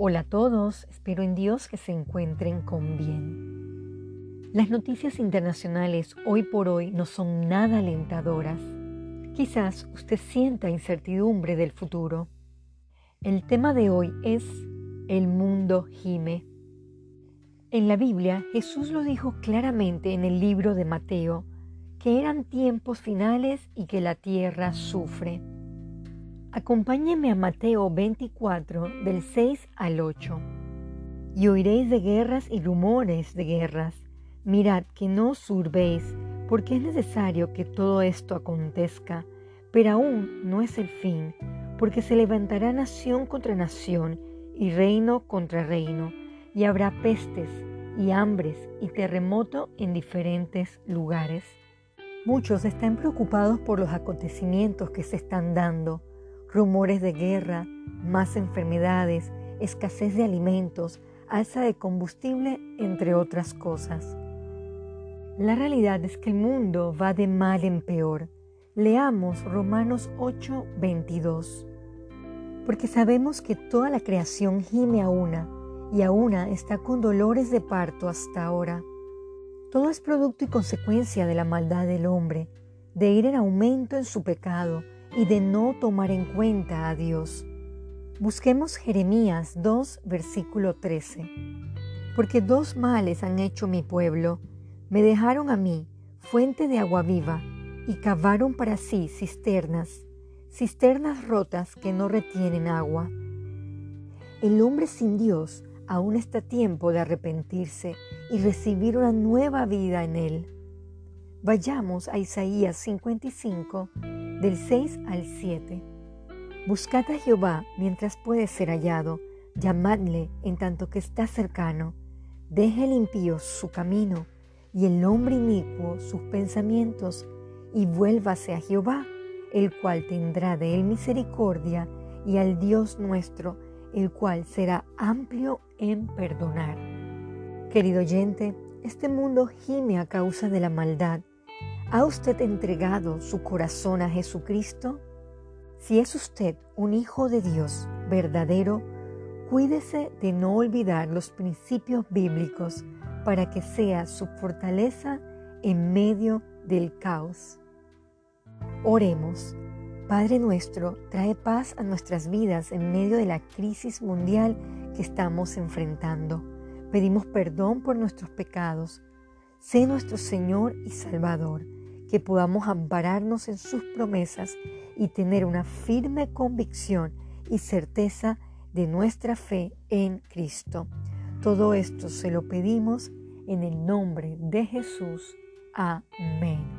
Hola a todos, espero en Dios que se encuentren con bien. Las noticias internacionales hoy por hoy no son nada alentadoras. Quizás usted sienta incertidumbre del futuro. El tema de hoy es El mundo gime. En la Biblia Jesús lo dijo claramente en el libro de Mateo, que eran tiempos finales y que la tierra sufre. Acompáñeme a Mateo 24 del 6 al 8. Y oiréis de guerras y rumores de guerras. Mirad que no os urbéis, porque es necesario que todo esto acontezca, pero aún no es el fin, porque se levantará nación contra nación y reino contra reino, y habrá pestes y hambres y terremoto en diferentes lugares. Muchos están preocupados por los acontecimientos que se están dando rumores de guerra, más enfermedades, escasez de alimentos, alza de combustible, entre otras cosas. La realidad es que el mundo va de mal en peor. Leamos Romanos 8, 22. Porque sabemos que toda la creación gime a una, y a una está con dolores de parto hasta ahora. Todo es producto y consecuencia de la maldad del hombre, de ir en aumento en su pecado, y de no tomar en cuenta a Dios. Busquemos Jeremías 2, versículo 13. Porque dos males han hecho mi pueblo. Me dejaron a mí, fuente de agua viva, y cavaron para sí cisternas, cisternas rotas que no retienen agua. El hombre sin Dios aún está tiempo de arrepentirse y recibir una nueva vida en él. Vayamos a Isaías 55, del 6 al 7. Buscad a Jehová mientras puede ser hallado, llamadle en tanto que está cercano. Deje el impío su camino y el hombre inicuo sus pensamientos, y vuélvase a Jehová, el cual tendrá de él misericordia, y al Dios nuestro, el cual será amplio en perdonar. Querido oyente, este mundo gime a causa de la maldad ¿Ha usted entregado su corazón a Jesucristo? Si es usted un hijo de Dios verdadero, cuídese de no olvidar los principios bíblicos para que sea su fortaleza en medio del caos. Oremos. Padre nuestro, trae paz a nuestras vidas en medio de la crisis mundial que estamos enfrentando. Pedimos perdón por nuestros pecados. Sé nuestro Señor y Salvador que podamos ampararnos en sus promesas y tener una firme convicción y certeza de nuestra fe en Cristo. Todo esto se lo pedimos en el nombre de Jesús. Amén.